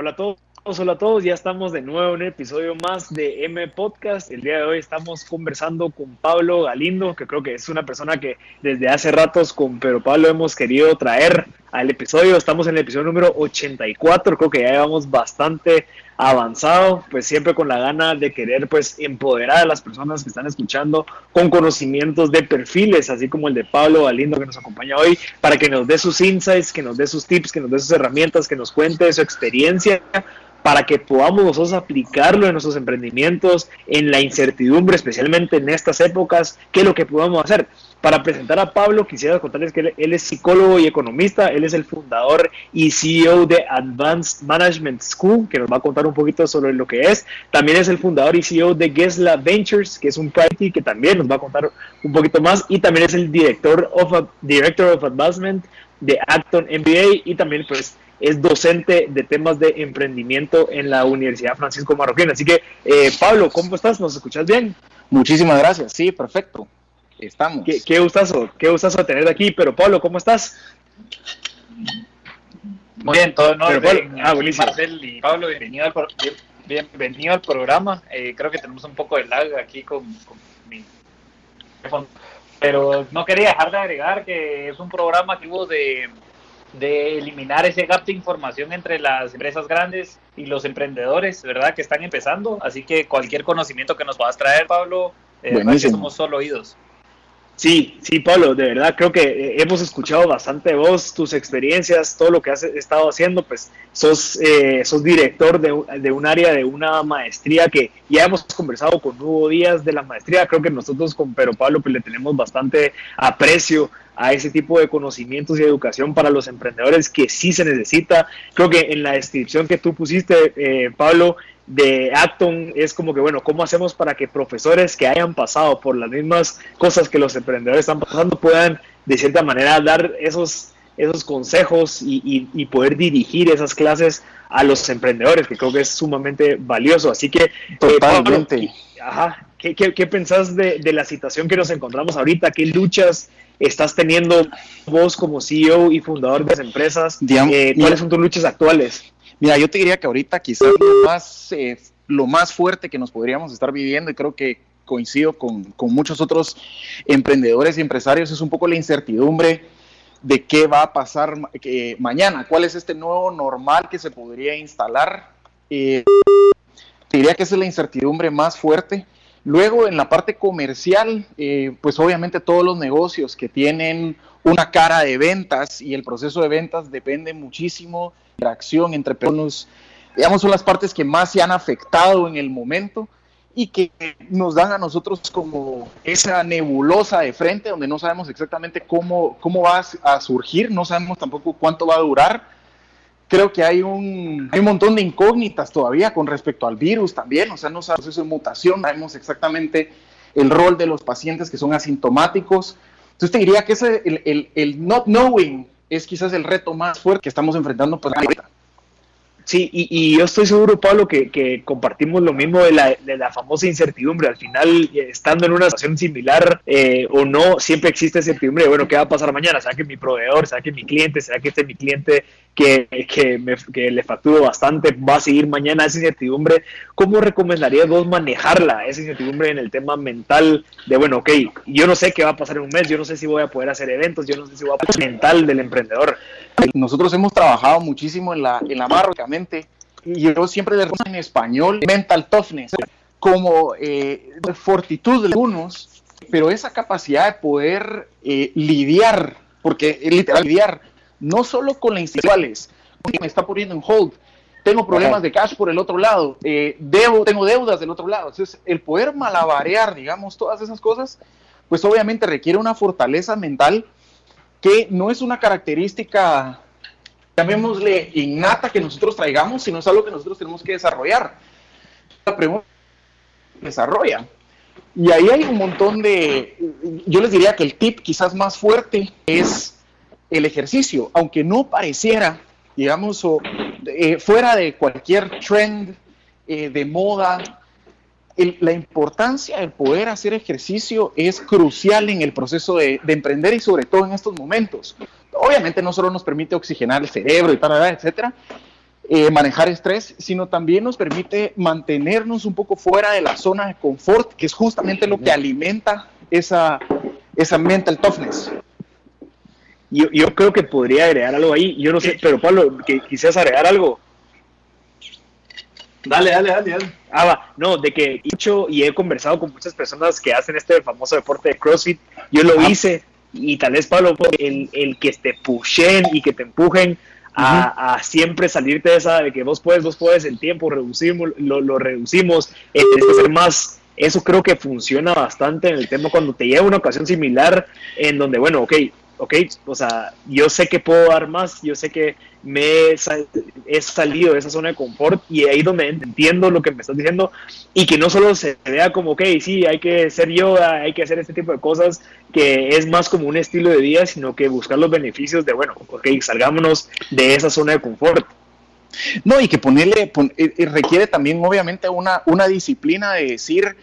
Hola a todos. Hola a todos, ya estamos de nuevo en un episodio más de M Podcast. El día de hoy estamos conversando con Pablo Galindo, que creo que es una persona que desde hace ratos con Pero Pablo hemos querido traer al episodio. Estamos en el episodio número 84, creo que ya llevamos bastante avanzado, pues siempre con la gana de querer pues empoderar a las personas que están escuchando con conocimientos de perfiles, así como el de Pablo Galindo que nos acompaña hoy, para que nos dé sus insights, que nos dé sus tips, que nos dé sus herramientas, que nos cuente su experiencia para que podamos nosotros aplicarlo en nuestros emprendimientos, en la incertidumbre, especialmente en estas épocas, qué es lo que podemos hacer. Para presentar a Pablo, quisiera contarles que él, es psicólogo y economista, él es el fundador y CEO de Advanced Management School, que nos va a contar un poquito sobre lo que es. También es el fundador y CEO de Gesla Ventures, que es un private que también nos va a contar un poquito más. Y también es el director of, director of Advancement de Acton MBA y también pues es docente de temas de emprendimiento en la Universidad Francisco Marroquín. Así que, eh, Pablo, ¿cómo estás? ¿Nos escuchas bien? Muchísimas gracias, sí, perfecto. Estamos. Qué, qué gustazo, qué gustazo tenerte aquí. Pero, Pablo, ¿cómo estás? Muy bien, todo en orden. Ah, Marcel y Pablo, bienvenido al, bienvenido al programa. Eh, creo que tenemos un poco de lag aquí con, con mi teléfono. Pero no quería dejar de agregar que es un programa que hubo de de eliminar ese gap de información entre las empresas grandes y los emprendedores, ¿verdad? Que están empezando. Así que cualquier conocimiento que nos puedas traer, Pablo, eh, somos solo oídos. Sí, sí, Pablo, de verdad creo que eh, hemos escuchado bastante vos, tus experiencias, todo lo que has estado haciendo, pues sos, eh, sos director de, de, un área de una maestría que ya hemos conversado con Hugo Díaz de la maestría, creo que nosotros con Pero Pablo pues le tenemos bastante aprecio a ese tipo de conocimientos y educación para los emprendedores que sí se necesita. Creo que en la descripción que tú pusiste, eh, Pablo, de Acton es como que, bueno, ¿cómo hacemos para que profesores que hayan pasado por las mismas cosas que los emprendedores están pasando puedan, de cierta manera, dar esos, esos consejos y, poder dirigir esas clases a los emprendedores, que creo que es sumamente valioso. Así que, eh, totalmente. ajá, ¿qué, qué, pensás de, de, la situación que nos encontramos ahorita? ¿Qué luchas estás teniendo vos como CEO y fundador de las empresas? Eh, ¿Cuáles son tus luchas actuales? Mira, yo te diría que ahorita quizás lo más, eh, lo más fuerte que nos podríamos estar viviendo, y creo que coincido con, muchos otros emprendedores y empresarios, es un poco la incertidumbre de qué va a pasar que mañana, cuál es este nuevo normal que se podría instalar. Eh, te diría que esa es la incertidumbre más fuerte. Luego, en la parte comercial, eh, pues obviamente todos los negocios que tienen una cara de ventas y el proceso de ventas depende muchísimo de la acción entre personas, digamos, son las partes que más se han afectado en el momento y que nos dan a nosotros como esa nebulosa de frente donde no sabemos exactamente cómo, cómo va a surgir, no sabemos tampoco cuánto va a durar creo que hay un, hay un montón de incógnitas todavía con respecto al virus también, o sea, no sabemos eso de mutación, sabemos exactamente el rol de los pacientes que son asintomáticos. Entonces te diría que ese, el, el, el not knowing es quizás el reto más fuerte que estamos enfrentando pues, ahorita. Sí, y, yo estoy seguro, Pablo, que, compartimos lo mismo de la, famosa incertidumbre. Al final, estando en una situación similar eh, o no, siempre existe incertidumbre bueno, ¿qué va a pasar mañana? ¿Será que mi proveedor, será que mi cliente, será que este mi cliente que, que, le facturo bastante va a seguir mañana esa incertidumbre? ¿Cómo recomendarías vos manejarla, esa incertidumbre en el tema mental de, bueno, ok, yo no sé qué va a pasar en un mes, yo no sé si voy a poder hacer eventos, yo no sé si voy a mental del emprendedor? Nosotros hemos trabajado muchísimo en la, en la y yo siempre le en español mental toughness, como eh, fortitud de algunos, pero esa capacidad de poder eh, lidiar, porque literal lidiar, no solo con las institucionales, me está poniendo en hold, tengo problemas de cash por el otro lado, eh, debo, tengo deudas del otro lado, entonces el poder malabarear, digamos, todas esas cosas, pues obviamente requiere una fortaleza mental que no es una característica llamémosle innata que nosotros traigamos, sino es algo que nosotros tenemos que desarrollar. La pregunta desarrolla. Y ahí hay un montón de, yo les diría que el tip quizás más fuerte es el ejercicio, aunque no pareciera, digamos, o, eh, fuera de cualquier trend eh, de moda, la importancia del poder hacer ejercicio es crucial en el proceso de, de emprender y sobre todo en estos momentos obviamente no solo nos permite oxigenar el cerebro y para etcétera, eh, manejar estrés, sino también nos permite mantenernos un poco fuera de la zona de confort, que es justamente lo que alimenta esa, esa mental toughness. Yo, yo creo que podría agregar algo ahí, yo no sé, pero Pablo, que quisieras agregar algo. Dale, dale, dale, dale. Ah, va, no, de que he hecho y he conversado con muchas personas que hacen este famoso deporte de CrossFit. Yo lo hice y tal vez, Pablo, el, el que te pushen y que te empujen a, a, siempre salirte de esa de que vos puedes, vos puedes, el tiempo reducimos, lo, lo reducimos, eh, es ser más. Eso creo que funciona bastante en el tema cuando te llega una ocasión similar en donde, bueno, ok, ok, o sea, yo sé que puedo dar más, yo sé que me he, salido de esa zona de confort y ahí donde entiendo lo que me estás diciendo y que no solo se vea como, ok, sí, hay que ser yoga, hay que hacer este tipo de cosas, que es más como un estilo de vida, sino que buscar los beneficios de, bueno, ok, salgámonos de esa zona de confort. No, y que ponerle, eh, eh, requiere también obviamente una, una disciplina de decir,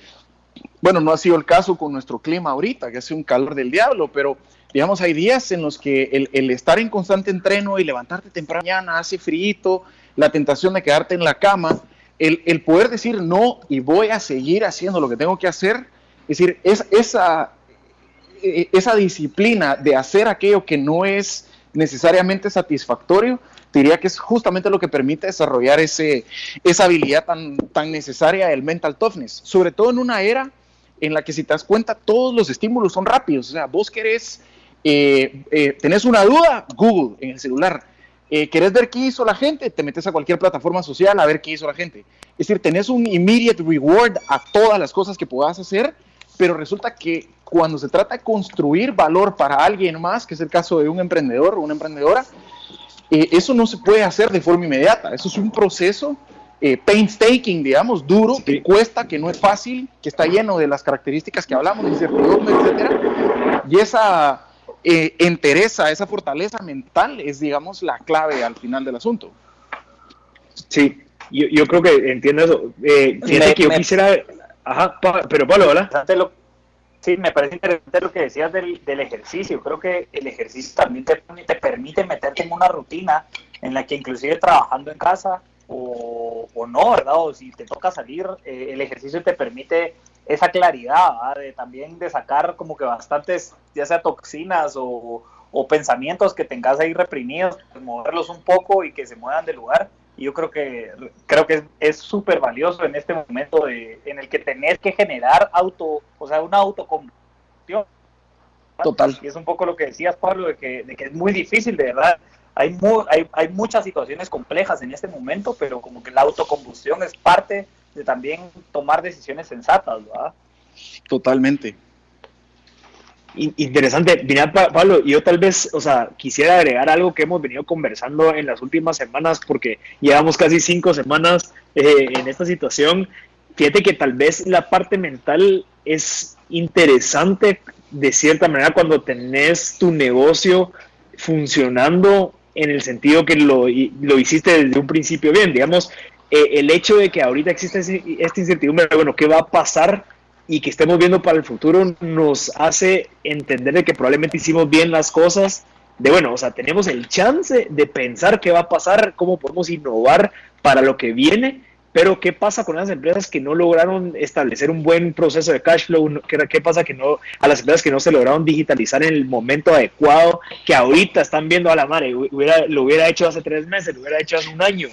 bueno, no ha sido el caso con nuestro clima ahorita, que hace un calor del diablo, pero digamos, hay días en los que el, estar en constante entreno y levantarte temprano mañana hace frío, la tentación de quedarte en la cama, el, poder decir no y voy a seguir haciendo lo que tengo que hacer, es decir, es, esa, e, esa disciplina de hacer aquello que no es necesariamente satisfactorio, diría que es justamente lo que permite desarrollar ese, esa habilidad tan, tan necesaria del mental toughness, sobre todo en una era en la que si te das cuenta todos los estímulos son rápidos, o sea, vos querés eh, eh, tenés una duda, Google en el celular. Eh, ¿Querés ver qué hizo la gente? Te metes a cualquier plataforma social a ver qué hizo la gente. Es decir, tenés un immediate reward a todas las cosas que puedas hacer, pero resulta que cuando se trata de construir valor para alguien más, que es el caso de un emprendedor o una emprendedora, eh, eso no se puede hacer de forma inmediata. Eso es un proceso painstaking, digamos, duro, que cuesta, que no es fácil, que está lleno de las características que hablamos, incertidumbre, etcétera. Y esa eh, entereza, esa fortaleza mental es, digamos, la clave al final del asunto. Sí, yo, creo que entiendo eso. Eh, que yo quisiera... Ajá, pero Pablo, hola. Sí, me parece interesante lo que decías del, ejercicio. Creo que el ejercicio también te, te, permite meterte en una rutina en la que inclusive trabajando en casa o, no, ¿verdad? O si te toca salir, eh, el ejercicio te permite esa claridad, de también de sacar como que bastantes, ya sea toxinas o, pensamientos que tengas ahí reprimidos, moverlos un poco y que se muevan de lugar. Y yo creo que creo que es súper valioso en este momento de, en el que tenés que generar auto, o sea, una autocombustión. Total. Y es un poco lo que decías, Pablo, de que, de que es muy difícil, de verdad. Hay, hay, hay muchas situaciones complejas en este momento, pero como que la autocombustión es parte de también tomar decisiones sensatas, ¿verdad? Totalmente. Interesante. Mira, Pablo, yo tal vez, o sea, quisiera agregar algo que hemos venido conversando en las últimas semanas, porque llevamos casi cinco semanas eh, en esta situación. Fíjate que tal vez la parte mental es interesante de cierta manera cuando tenés tu negocio funcionando en el sentido que lo, lo hiciste desde un principio bien. Digamos, eh, el hecho de que ahorita existe esta incertidumbre, bueno, ¿qué va a pasar? Y que estemos viendo para el futuro nos hace entender de que probablemente hicimos bien las cosas, de bueno, o sea, tenemos el chance de pensar qué va a pasar, cómo podemos innovar para lo que viene pero ¿qué pasa con las empresas que no lograron establecer un buen proceso de cash flow? ¿Qué, pasa que no a las empresas que no se lograron digitalizar en el momento adecuado, que ahorita están viendo a la madre, lo hubiera hecho hace tres meses, lo hubiera hecho hace un año?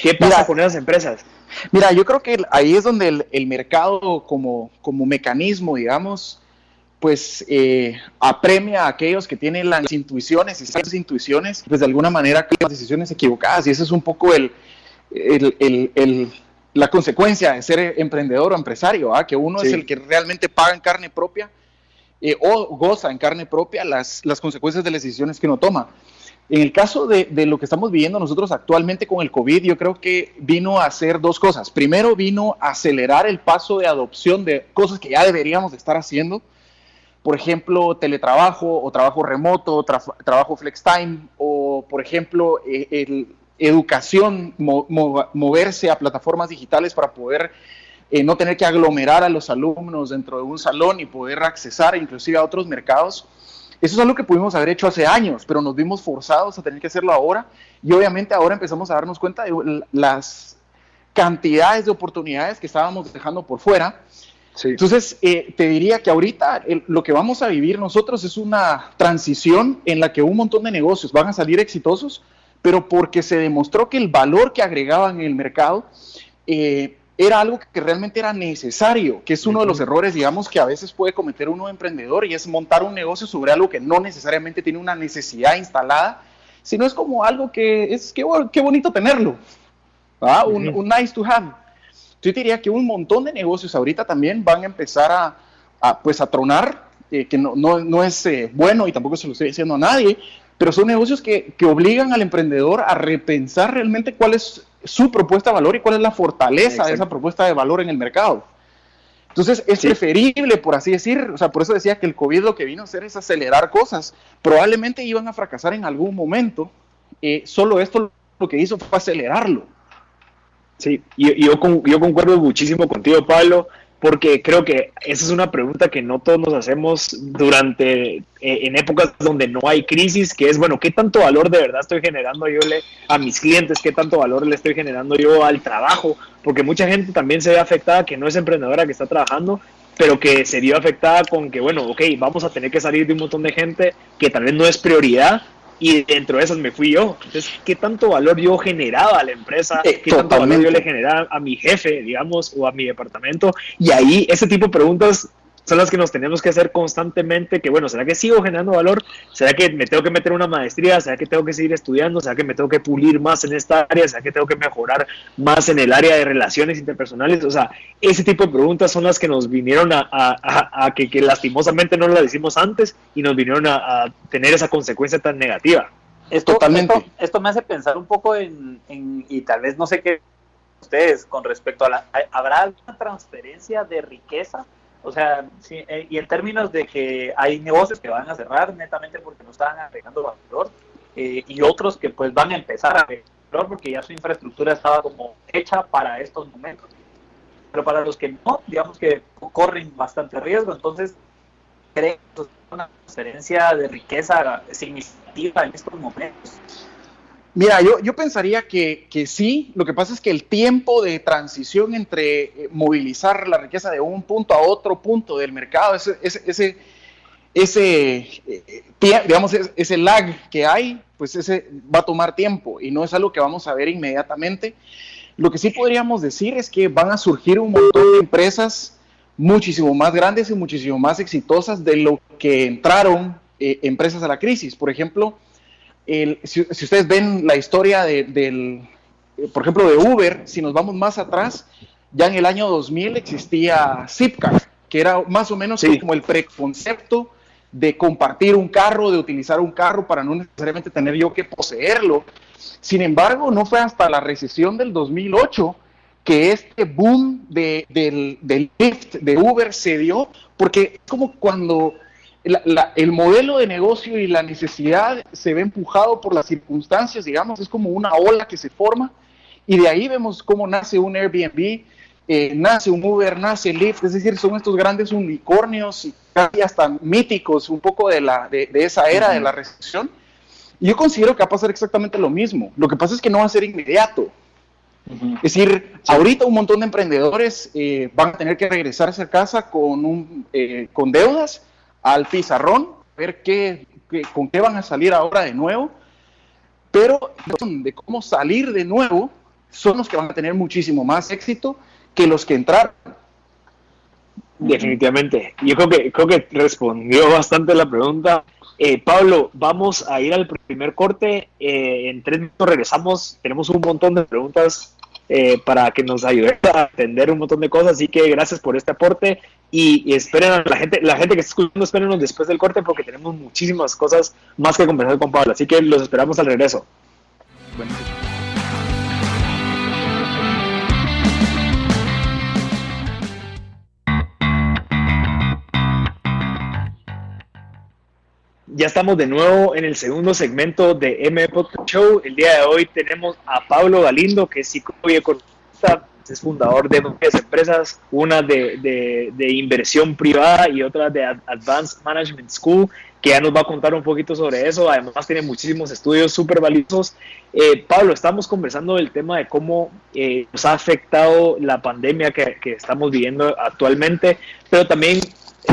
¿Qué pasa con esas empresas? Mira, yo creo que ahí es donde el, mercado como, como mecanismo, digamos, pues eh, apremia a aquellos que tienen las intuiciones y esas intuiciones, pues de alguna manera las decisiones equivocadas y ese es un poco el, el, la consecuencia de ser emprendedor o empresario, ¿ah? que uno es el que realmente paga en carne propia eh, o goza en carne propia las, las consecuencias de las decisiones que uno toma. En el caso de, de, lo que estamos viviendo nosotros actualmente con el COVID, yo creo que vino a hacer dos cosas. Primero, vino a acelerar el paso de adopción de cosas que ya deberíamos estar haciendo. Por ejemplo, teletrabajo o trabajo remoto, trabajo flex time, o por ejemplo, eh, el, educación, moverse a plataformas digitales para poder eh, no tener que aglomerar a los alumnos dentro de un salón y poder accesar inclusive a otros mercados. Eso es algo que pudimos haber hecho hace años, pero nos vimos forzados a tener que hacerlo ahora y obviamente ahora empezamos a darnos cuenta de las cantidades de oportunidades que estábamos dejando por fuera. Entonces, eh, te diría que ahorita lo que vamos a vivir nosotros es una transición en la que un montón de negocios van a salir exitosos, pero porque se demostró que el valor que agregaban en el mercado eh, era algo que realmente era necesario, que es uno de los errores, digamos, que a veces puede cometer uno emprendedor y es montar un negocio sobre algo que no necesariamente tiene una necesidad instalada, sino es como algo que es, qué, qué bonito tenerlo, un, nice to have. Yo diría que un montón de negocios ahorita también van a empezar a, pues a tronar, eh, que no, no, no es eh, bueno y tampoco se lo estoy diciendo a nadie, pero son negocios que, que obligan al emprendedor a repensar realmente cuál es su propuesta de valor y cuál es la fortaleza de esa propuesta de valor en el mercado. Entonces es preferible, por así decir, o sea, por eso decía que el COVID lo que vino a hacer es acelerar cosas. Probablemente iban a fracasar en algún momento, eh, solo esto lo que hizo fue acelerarlo. Sí, y, yo, yo concuerdo muchísimo contigo, Pablo porque creo que esa es una pregunta que no todos nos hacemos durante, eh, en épocas donde no hay crisis, que es, bueno, ¿qué tanto valor de verdad estoy generando yo le, a mis clientes? ¿Qué tanto valor le estoy generando yo al trabajo? Porque mucha gente también se ve afectada, que no es emprendedora, que está trabajando, pero que se vio afectada con que, bueno, ok, vamos a tener que salir de un montón de gente que tal vez no es prioridad, y dentro de esas me fui yo. Entonces, ¿qué tanto valor yo generaba a la empresa? Eh, ¿Qué tanto valor yo le generaba a mi jefe, digamos, o a mi departamento? Y ahí, ese tipo de preguntas son las que nos tenemos que hacer constantemente, que bueno, ¿será que sigo generando valor? ¿Será que me tengo que meter una maestría? ¿Será que tengo que seguir estudiando? ¿Será que me tengo que pulir más en esta área? ¿Será que tengo que mejorar más en el área de relaciones interpersonales? O sea, ese tipo de preguntas son las que nos vinieron a, que, lastimosamente no las decimos antes y nos vinieron a, tener esa consecuencia tan negativa. Esto, Totalmente. Esto, me hace pensar un poco en, en, y tal vez no sé qué ustedes con respecto a la, ¿habrá una transferencia de riqueza o sea, sí, eh, y en términos de que hay negocios que van a cerrar netamente porque no estaban agregando valor eh, y otros que pues van a empezar a agregar valor porque ya su infraestructura estaba como hecha para estos momentos. Pero para los que no, digamos que corren bastante riesgo, entonces creen que es una transferencia de riqueza significativa en estos momentos. Mira, yo, yo pensaría que, que, sí, lo que pasa es que el tiempo de transición entre eh, movilizar la riqueza de un punto a otro punto del mercado, ese, ese, ese, ese eh, digamos, ese lag que hay, pues ese va a tomar tiempo y no es algo que vamos a ver inmediatamente. Lo que sí podríamos decir es que van a surgir un montón de empresas muchísimo más grandes y muchísimo más exitosas de lo que entraron eh, empresas a la crisis. Por ejemplo, si, ustedes ven la historia de, del, por ejemplo, de Uber, si nos vamos más atrás, ya en el año 2000 existía Zipcar, que era más o menos como el preconcepto de compartir un carro, de utilizar un carro para no necesariamente tener yo que poseerlo. Sin embargo, no fue hasta la recesión del 2008 que este boom de, del, del Lyft, de Uber, se dio, porque es como cuando el modelo de negocio y la necesidad se ve empujado por las circunstancias, digamos, es como una ola que se forma y de ahí vemos cómo nace un Airbnb, eh, nace un Uber, nace Lyft, es decir, son estos grandes unicornios y casi hasta míticos un poco de, la, de, esa era de la recesión. Y yo considero que va a pasar exactamente lo mismo. Lo que pasa es que no va a ser inmediato. Es decir, ahorita un montón de emprendedores eh, van a tener que regresarse a casa con, un, eh, con deudas al pizarrón, ver qué, con qué van a salir ahora de nuevo, pero de cómo salir de nuevo son los que van a tener muchísimo más éxito que los que entraron. Definitivamente. Yo creo que, creo que respondió bastante la pregunta. Eh, Pablo, vamos a ir al primer corte. Eh, en tres minutos regresamos. Tenemos un montón de preguntas eh, para que nos ayude a entender un montón de cosas. Así que gracias por este aporte y, esperen a la gente, la gente que está escuchando, espérenos después del corte porque tenemos muchísimas cosas más que conversar con Pablo. Así que los esperamos al regreso. Ya estamos de nuevo en el segundo segmento de M Podcast Show. El día de hoy tenemos a Pablo Galindo, que es psicólogo y economista es fundador de varias empresas, una de, de, inversión privada y otra de Advanced Management School, que ya nos va a contar un poquito sobre eso. Además tiene muchísimos estudios súper valiosos. Eh, Pablo, estamos conversando del tema de cómo eh, nos ha afectado la pandemia que, que estamos viviendo actualmente, pero también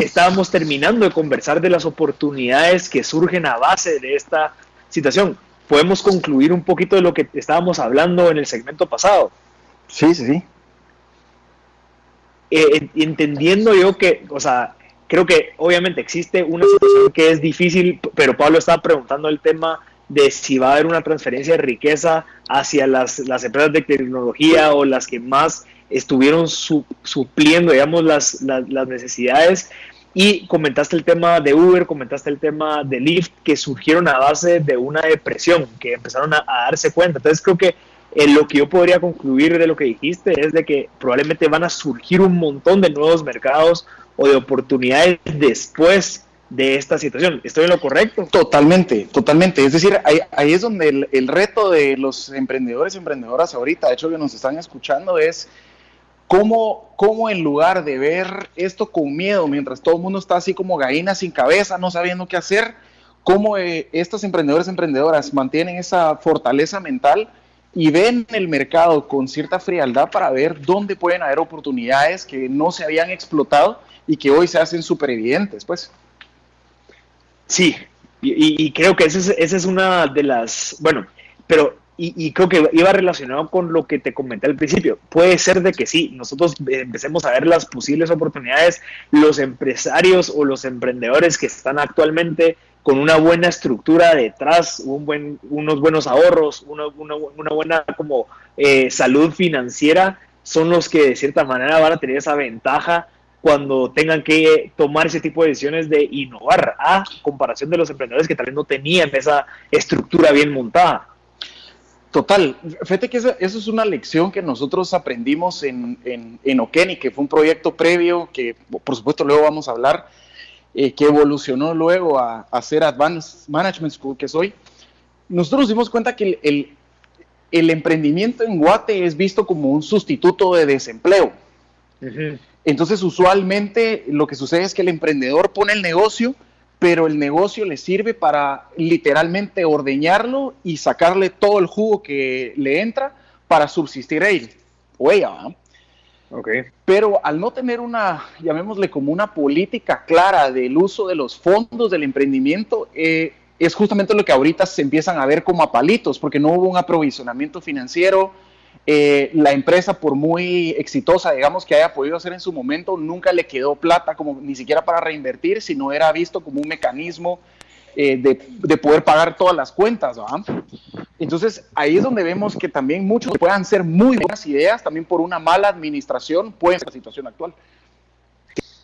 estábamos terminando de conversar de las oportunidades que surgen a base de esta situación. ¿Podemos concluir un poquito de lo que estábamos hablando en el segmento pasado? Sí, sí, sí. Eh, entendiendo yo que, o sea, creo que obviamente existe una situación que es difícil, pero Pablo estaba preguntando el tema de si va a haber una transferencia de riqueza hacia las, las empresas de tecnología o las que más estuvieron supliendo, digamos, las, las, necesidades. Y comentaste el tema de Uber, comentaste el tema de Lyft, que surgieron a base de una depresión, que empezaron a, darse cuenta. Entonces creo que eh, lo que yo podría concluir de lo que dijiste es de que probablemente van a surgir un montón de nuevos mercados o de oportunidades después de esta situación. ¿Estoy en lo correcto? Totalmente, totalmente. Es decir, ahí, ahí es donde el, el, reto de los emprendedores y emprendedoras ahorita, de hecho que nos están escuchando, es ¿Cómo, ¿Cómo, en lugar de ver esto con miedo, mientras todo el mundo está así como gallina sin cabeza, no sabiendo qué hacer, cómo eh, estos emprendedores, emprendedoras mantienen esa fortaleza mental y ven el mercado con cierta frialdad para ver dónde pueden haber oportunidades que no se habían explotado y que hoy se hacen súper evidentes, pues. Sí, y, y creo que esa es, esa es una de las, bueno, pero y, creo que iba relacionado con lo que te comenté al principio. Puede ser de que sí, nosotros empecemos a ver las posibles oportunidades, los empresarios o los emprendedores que están actualmente con una buena estructura detrás, un buen, unos buenos ahorros, una, buena como eh, salud financiera, son los que de cierta manera van a tener esa ventaja cuando tengan que tomar ese tipo de decisiones de innovar a comparación de los emprendedores que tal vez no tenían esa estructura bien montada. Total, fíjate que eso, es una lección que nosotros aprendimos en, en, Okeni, que fue un proyecto previo, que por supuesto luego vamos a hablar, eh, que evolucionó luego a, a, ser Advanced Management School que soy. Nosotros nos dimos cuenta que el, el, emprendimiento en Guate es visto como un sustituto de desempleo. Entonces, usualmente lo que sucede es que el emprendedor pone el negocio, pero el negocio le sirve para literalmente ordeñarlo y sacarle todo el jugo que le entra para subsistir él o ella. Okay. Pero al no tener una, llamémosle como una política clara del uso de los fondos del emprendimiento, eh, es justamente lo que ahorita se empiezan a ver como a palitos, porque no hubo un aprovisionamiento financiero, eh, la empresa, por muy exitosa, digamos, que haya podido hacer en su momento, nunca le quedó plata como ni siquiera para reinvertir, sino era visto como un mecanismo eh, de, poder pagar todas las cuentas. Entonces, ahí es donde vemos que también muchos puedan ser muy buenas ideas, también por una mala administración, pueden ser la situación actual.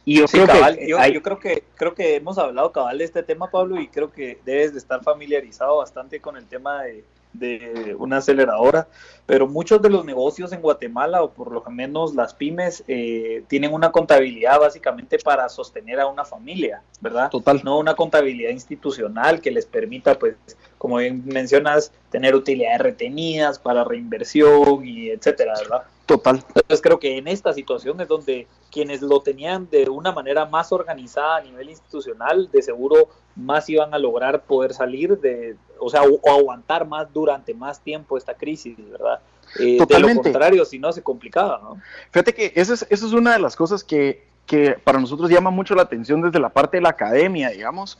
Y yo, creo que yo, creo que creo que hemos hablado cabal de este tema, Pablo, y creo que debes de estar familiarizado bastante con el tema de, de una aceleradora, pero muchos de los negocios en Guatemala, o por lo menos las pymes, eh, tienen una contabilidad básicamente para sostener a una familia, ¿verdad? Total. No una contabilidad institucional que les permita, pues, como bien mencionas, tener utilidades retenidas para reinversión y etcétera, ¿verdad? Total. Entonces creo que en esta situación es donde quienes lo tenían de una manera más organizada a nivel institucional, de seguro más iban a lograr poder salir de, o sea, o, aguantar más durante más tiempo esta crisis, ¿verdad? Eh, de lo contrario, si no, se complicaba, ¿no? Fíjate que esa es, es una de las cosas que, que para nosotros llama mucho la atención desde la parte de la academia, digamos,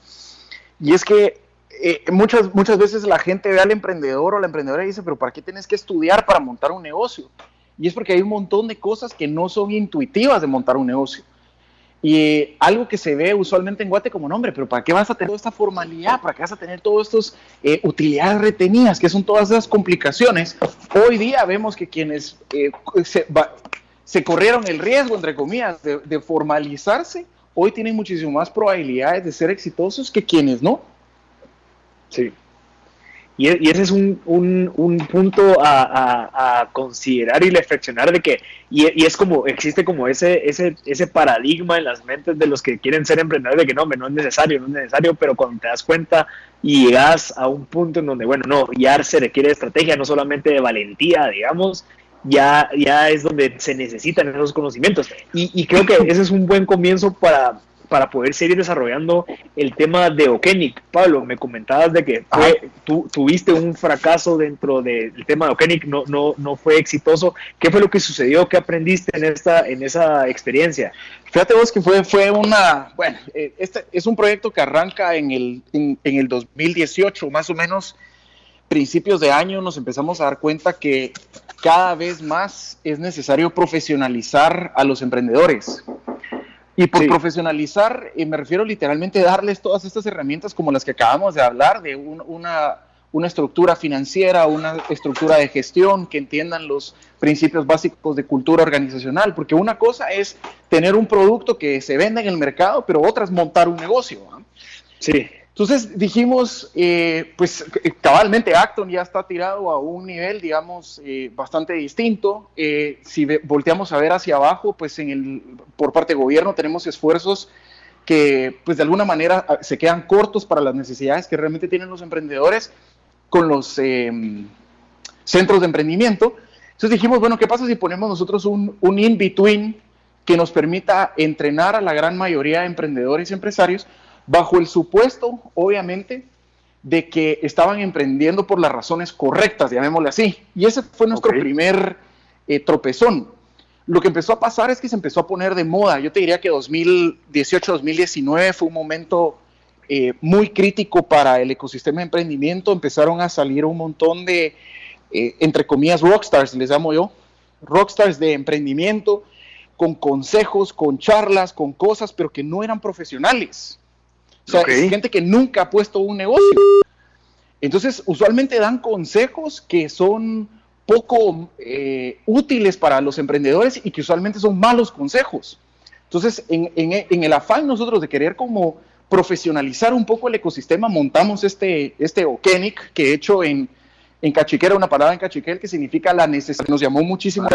y es que eh, muchas, muchas veces la gente ve al emprendedor o la emprendedora y dice, pero ¿para qué tienes que estudiar para montar un negocio? Y es porque hay un montón de cosas que no son intuitivas de montar un negocio. Y algo que se ve usualmente en Guate como nombre, pero ¿para qué vas a tener toda esta formalidad? ¿Para qué vas a tener todas estas eh, utilidades retenidas? Que son todas esas complicaciones. Hoy día vemos que quienes eh, se, corrieron el riesgo, entre comillas, de, de formalizarse, hoy tienen muchísimo más probabilidades de ser exitosos que quienes no. Sí, y, ese es un, un, punto a, considerar y reflexionar de que, y, es como, existe como ese, ese, ese paradigma en las mentes de los que quieren ser emprendedores de que no, no es necesario, no es necesario, pero cuando te das cuenta y llegas a un punto en donde, bueno, no, ya se requiere estrategia, no solamente de valentía, digamos, ya, ya es donde se necesitan esos conocimientos. Y creo que ese es un buen comienzo para, para poder seguir desarrollando el tema de Okenic. Pablo, me comentabas de que fue, tú, tuviste un fracaso dentro del tema de Okenic, no, no, no fue exitoso. ¿Qué fue lo que sucedió? ¿Qué aprendiste en, esta, en esa experiencia? Fíjate vos que fue, fue una, bueno, eh, este es un proyecto que arranca en el, en, en el 2018, más o menos principios de año nos empezamos a dar cuenta que cada vez más es necesario profesionalizar a los emprendedores. Y por profesionalizar, eh, me refiero literalmente a darles todas estas herramientas como las que acabamos de hablar, de una, una estructura financiera, una estructura de gestión, que entiendan los principios básicos de cultura organizacional, porque una cosa es tener un producto que se vende en el mercado, pero otra es montar un negocio. Sí. Entonces dijimos, eh, pues eh, cabalmente Acton ya está tirado a un nivel, digamos, eh, bastante distinto. si volteamos a ver hacia abajo, pues en el, por parte del gobierno tenemos esfuerzos que pues de alguna manera ah, se quedan cortos para las necesidades que realmente tienen los emprendedores con los em, centros de emprendimiento. Entonces dijimos, bueno, ¿qué pasa si ponemos nosotros un, un in-between que nos permita entrenar a la gran mayoría de emprendedores y empresarios bajo el supuesto, obviamente, de que estaban emprendiendo por las razones correctas, llamémosle así. Y ese fue nuestro primer eh, tropezón. Lo que empezó a pasar es que se empezó a poner de moda. Yo te diría que 2018-2019 fue un momento eh, muy crítico para el ecosistema de emprendimiento. Empezaron a salir un montón de, eh, entre comillas, rockstars, les llamo yo, rockstars de emprendimiento, con consejos, con charlas, con cosas, pero que no eran profesionales. O sea, es gente que nunca ha puesto un negocio. Entonces, usualmente dan consejos que son poco eh, útiles para los emprendedores y que usualmente son malos consejos. Entonces, en, el afán nosotros de querer como profesionalizar un poco el ecosistema, montamos este, este Okenic, que he hecho en, en cachiquera, una palabra en cachiquel que significa la necesidad. Nos llamó muchísimo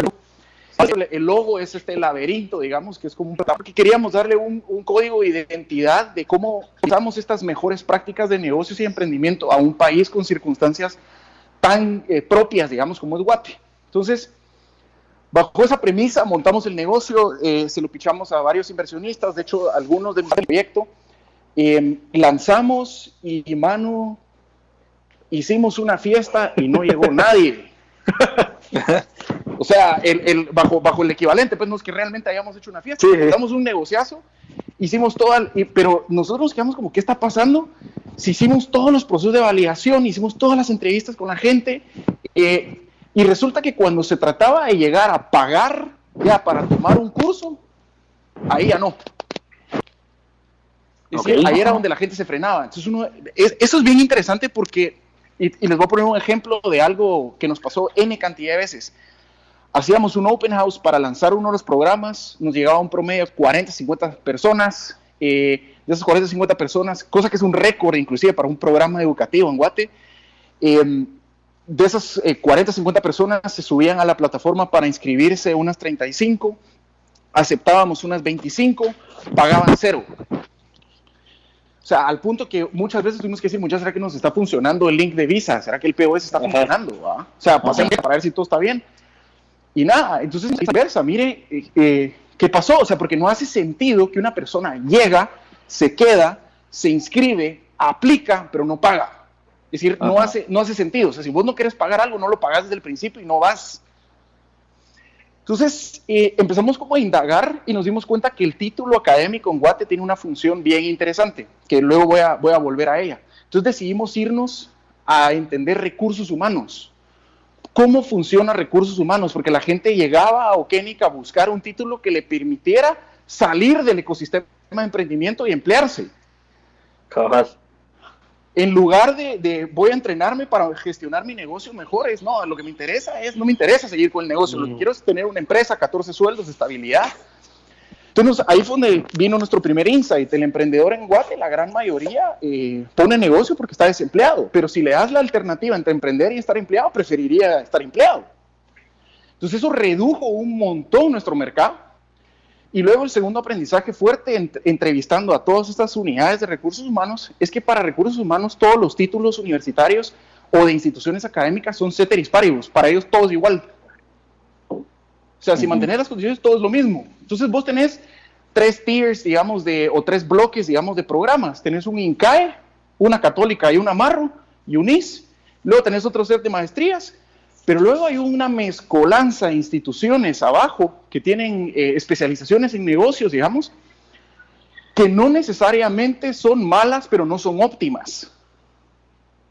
el logo es este laberinto, digamos, que es como un porque queríamos darle un, código de identidad de cómo usamos estas mejores prácticas de negocios y emprendimiento a un país con circunstancias tan eh, propias, digamos, como es Guate. Entonces, bajo esa premisa montamos el negocio, eh, se lo pichamos a varios inversionistas, de hecho, algunos del proyecto, eh, lanzamos y, Manu, hicimos una fiesta y no llegó nadie. O sea, el, bajo, bajo el equivalente, pues no es que realmente hayamos hecho una fiesta, sí. damos un negociazo, hicimos todo, pero nosotros nos quedamos como, ¿qué está pasando? Si hicimos todos los procesos de validación, hicimos todas las entrevistas con la gente, eh, y resulta que cuando se trataba de llegar a pagar ya para tomar un curso, ahí ya no. Es decir, ahí era donde la gente se frenaba. Entonces uno, eso es bien interesante porque, y, y les voy a poner un ejemplo de algo que nos pasó N cantidad de veces hacíamos un open house para lanzar uno de los programas, nos llegaba un promedio de 40, 50 personas, eh, de esas 40, 50 personas, cosa que es un récord inclusive para un programa educativo en Guate, em, de esas 40, eh, 50 personas se subían a la plataforma para inscribirse unas 35, aceptábamos unas 25, pagaban cero. O sea, al punto que muchas veces tuvimos que decir, muchas ¿será que nos está funcionando el link de Visa? ¿Será que el POS está funcionando? O sea, pasemos para ver si todo está bien. Y nada, entonces viceversa, mire eh, eh, qué pasó, o sea, porque no hace sentido que una persona llega, se queda, se inscribe, aplica, pero no paga. Es decir, no hace, no hace sentido. O sea, si vos no quieres pagar algo, no lo pagas desde el principio y no vas. Entonces eh, empezamos como a indagar y nos dimos cuenta que el título académico en Guate tiene una función bien interesante, que luego voy a, voy a volver a ella. Entonces decidimos irnos a entender recursos humanos cómo funciona recursos humanos, porque la gente llegaba a Okenic a buscar un título que le permitiera salir del ecosistema de emprendimiento y emplearse. En lugar de, voy a entrenarme para gestionar mi negocio mejor, es no, lo que me interesa es, no me interesa seguir con el negocio, lo que mm. quiero es tener una empresa, 14 sueldos, estabilidad, entonces ahí fue donde vino nuestro primer insight. El emprendedor en Guate, la gran mayoría, eh, pone negocio porque está desempleado. Pero si le das la alternativa entre emprender y estar empleado, preferiría estar empleado. Entonces eso redujo un montón nuestro mercado. Y luego el segundo aprendizaje fuerte entrevistando a todas estas unidades de recursos humanos es que para recursos humanos todos los títulos universitarios o de instituciones académicas son ceteris paribus. Para ellos todos igual. Sea, si mantener las condiciones, todo es lo mismo. Entonces vos tenés tres tiers, digamos, de, o tres bloques, digamos, de programas. Tenés un INCAE, una católica y un amarro, y un IS. Luego tenés otro set de maestrías, pero luego hay una mezcolanza de instituciones abajo que tienen eh, especializaciones en negocios, digamos, que no necesariamente son malas, pero no son óptimas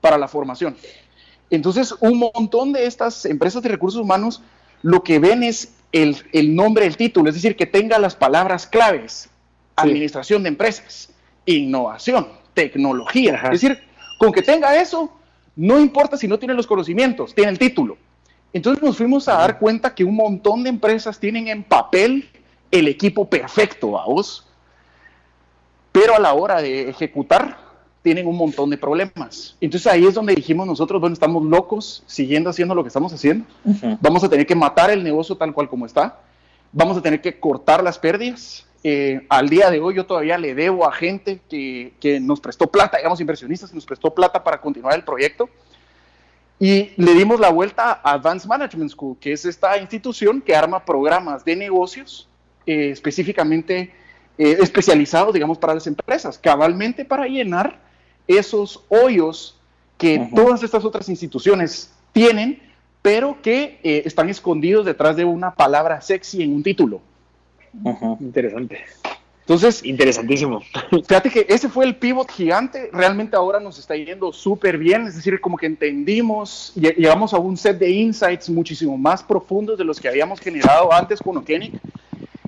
para la formación. Entonces, un montón de estas empresas de recursos humanos lo que ven es el, nombre del título, es decir, que tenga las palabras claves, administración de empresas, innovación, tecnología. Es decir, con que tenga eso, no importa si no tiene los conocimientos, tiene el título. Entonces nos fuimos a dar cuenta que un montón de empresas tienen en papel el equipo perfecto, vos, pero a la hora de ejecutar tienen un montón de problemas. Entonces ahí es donde dijimos nosotros, bueno, estamos locos siguiendo haciendo lo que estamos haciendo. Vamos a tener que matar el negocio tal cual como está. Vamos a tener que cortar las pérdidas. Eh, al día de hoy yo todavía le debo a gente que, que nos prestó plata, digamos inversionistas, que nos prestó plata para continuar el proyecto. Y le dimos la vuelta a Advanced Management School, que es esta institución que arma programas de negocios eh, específicamente eh, especializados, digamos, para las empresas, cabalmente para llenar esos hoyos que todas estas otras instituciones tienen, pero que eh, están escondidos detrás de una palabra sexy en un título. Interesante. Entonces, interesantísimo. Fíjate que ese fue el pivot gigante. Realmente ahora nos está yendo súper bien. Es decir, como que entendimos, llegamos a un set de insights muchísimo más profundos de los que habíamos generado antes con Okenic.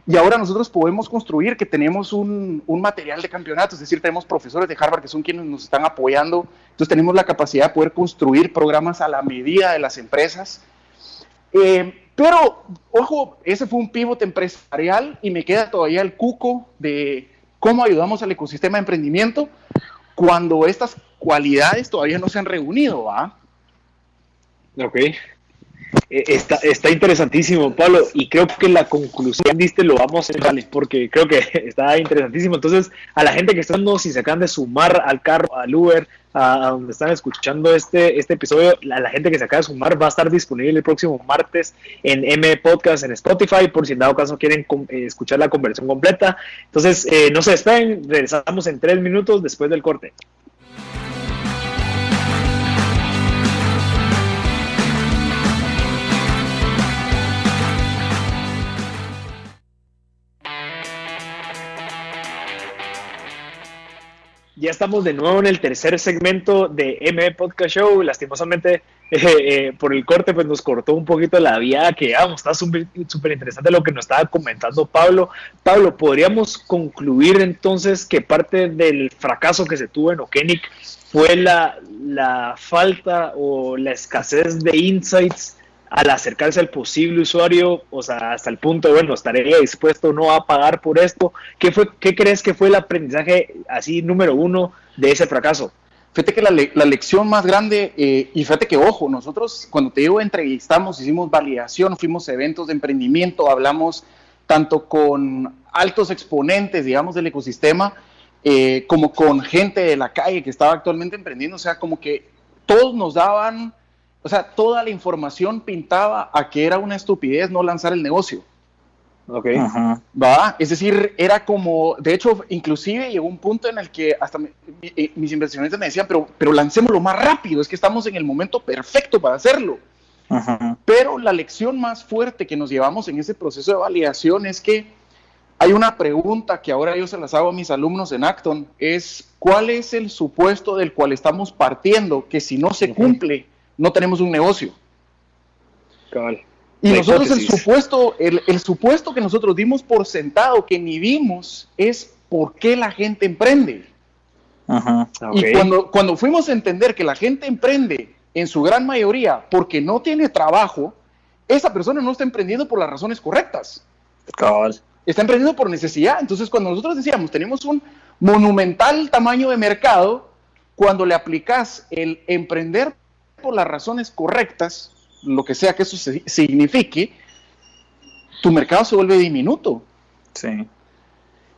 Y ahora nosotros podemos construir que tenemos un, material de campeonato, es decir, tenemos profesores de Harvard que son quienes nos están apoyando, entonces tenemos la capacidad de poder construir programas a la medida de las empresas. Eh, pero, ojo, ese fue un pivot empresarial y me queda todavía el cuco de cómo ayudamos al ecosistema de emprendimiento cuando estas cualidades todavía no se han reunido, ¿va? Ok. Eh, está, está interesantísimo, Pablo, y creo que la conclusión diste lo vamos a hacer, porque creo que está interesantísimo. Entonces, a la gente que está no, si se acaban de sumar al carro, al Uber, a, donde están escuchando este, este episodio, a la gente que se acaba de sumar va a estar disponible el próximo martes en M Podcast en Spotify, por si en dado caso quieren eh, escuchar la conversión completa. Entonces, eh, no se despeguen, regresamos en tres minutos después del corte. Ya estamos de nuevo en el tercer segmento de M Podcast Show. Lastimosamente, eh, eh, por el corte, pues nos cortó un poquito la vía que vamos. Está súper interesante lo que nos estaba comentando Pablo. Pablo, ¿podríamos concluir entonces que parte del fracaso que se tuvo en Okenic fue la, la falta o la escasez de insights al acercarse al posible usuario, o sea, hasta el punto de, bueno, estaré dispuesto no a pagar por esto. ¿Qué, fue, qué crees que fue el aprendizaje así número uno de ese fracaso? Fíjate que la, la lección más grande, eh, y fíjate que, ojo, nosotros cuando te digo entrevistamos, hicimos validación, fuimos a eventos de emprendimiento, hablamos tanto con altos exponentes, digamos, del ecosistema, eh, como con gente de la calle que estaba actualmente emprendiendo, o sea, como que todos nos daban o sea, toda la información pintaba a que era una estupidez no lanzar el negocio. Ok. ¿Va? Es decir, era como, de hecho, inclusive llegó un punto en el que hasta eh, mis inversionistas me decían, pero, pero lancémoslo más rápido, es que estamos en el momento perfecto para hacerlo. Pero la lección más fuerte que nos llevamos en ese proceso de validación es que hay una pregunta que ahora yo se las hago a mis alumnos en Acton, es ¿cuál es el supuesto del cual estamos partiendo que si no se cumple, no tenemos un negocio. Y nosotros el supuesto, el, supuesto que nosotros dimos por sentado, que ni vimos, es por qué la gente emprende. Y cuando, cuando fuimos a entender que la gente emprende en su gran mayoría porque no tiene trabajo, esa persona no está emprendiendo por las razones correctas. Está emprendiendo por necesidad. Entonces, cuando nosotros decíamos, tenemos un monumental tamaño de mercado, cuando le aplicas el emprender por las razones correctas, lo que sea que eso signifique, tu mercado se vuelve diminuto. Sí.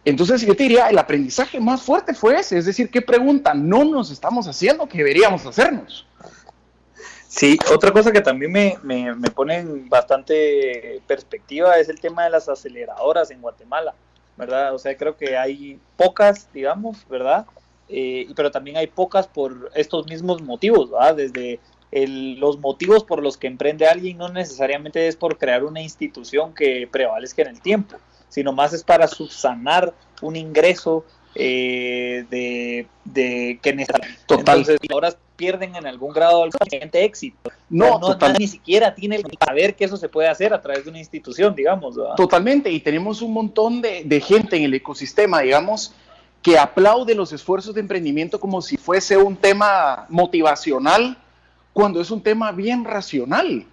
Entonces yo te diría, el aprendizaje más fuerte fue ese, es decir, ¿qué pregunta no nos estamos haciendo que deberíamos hacernos? Sí, otra cosa que también me, me, me, pone en bastante perspectiva es el tema de las aceleradoras en Guatemala, ¿verdad? O sea, creo que hay pocas, digamos, ¿verdad? Eh, pero también hay pocas por estos mismos motivos, ¿verdad? Desde los motivos por los que emprende alguien no necesariamente es por crear una institución que prevalezca en el tiempo, sino más es para subsanar un ingreso eh, de, de, que Total. Entonces, ahora pierden en algún grado el siguiente éxito. No, no ni siquiera tiene el saber que eso se puede hacer a través de una institución, digamos. Totalmente, y tenemos un montón de, de gente en el ecosistema, digamos, que aplaude los esfuerzos de emprendimiento como si fuese un tema motivacional cuando es un tema bien racional.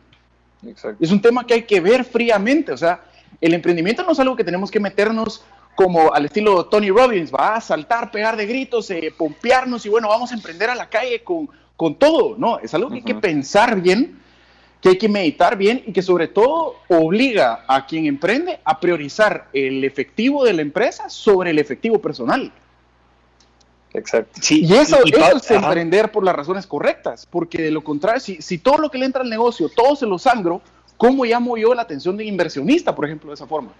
Es un tema que hay que ver fríamente. O sea, el emprendimiento no es algo que tenemos que meternos como al estilo Tony Robbins, va a saltar, pegar de gritos, eh, pompearnos y bueno, vamos a emprender a la calle con, con todo. No, es algo que hay que pensar bien, que hay que meditar bien y que sobre todo obliga a quien emprende a priorizar el efectivo de la empresa sobre el efectivo personal. Exacto. y eso, es emprender por las razones correctas, porque de lo contrario, si, si, todo lo que le entra al negocio, todo se lo sangro, ¿cómo llamo yo la atención de inversionista, por ejemplo, de esa forma?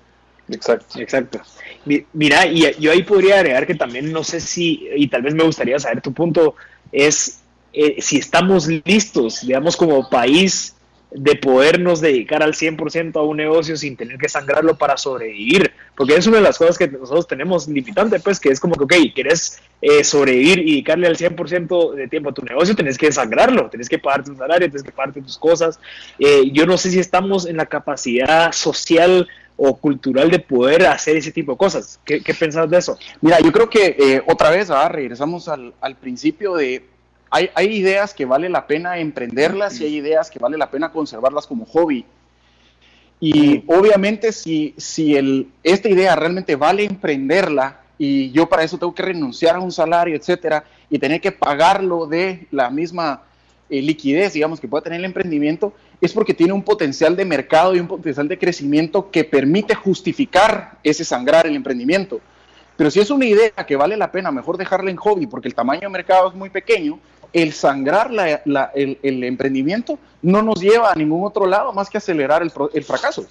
Exacto. Exacto. Mira, y yo ahí podría agregar que también no sé si, y tal vez me gustaría saber tu punto, es eh, si estamos listos, digamos, como país de podernos dedicar al 100% a un negocio sin tener que sangrarlo para sobrevivir, porque es una de las cosas que nosotros tenemos limitante, pues que es como que, ok, quieres eh, sobrevivir y dedicarle al 100% de tiempo a tu negocio, tenés que sangrarlo, tenés que pagarte un salario, tenés que pagarte tus cosas. Eh, yo no sé si estamos en la capacidad social o cultural de poder hacer ese tipo de cosas. ¿Qué, qué pensás de eso? Mira, yo creo que eh, otra vez, ah, regresamos al, al principio de hay, ideas que vale la pena emprenderlas y hay ideas que vale la pena conservarlas como hobby. Y obviamente si, si esta idea realmente vale emprenderla y yo para eso tengo que renunciar a un salario, etcétera, y tener que pagarlo de la misma eh, liquidez, digamos, que pueda tener el emprendimiento, es porque tiene un potencial de mercado y un potencial de crecimiento que permite justificar ese sangrar el emprendimiento. Pero si es una idea que vale la pena, mejor dejarla en hobby porque el tamaño de mercado es muy pequeño, el sangrar el, emprendimiento no nos lleva a ningún otro lado más que acelerar el, fracaso.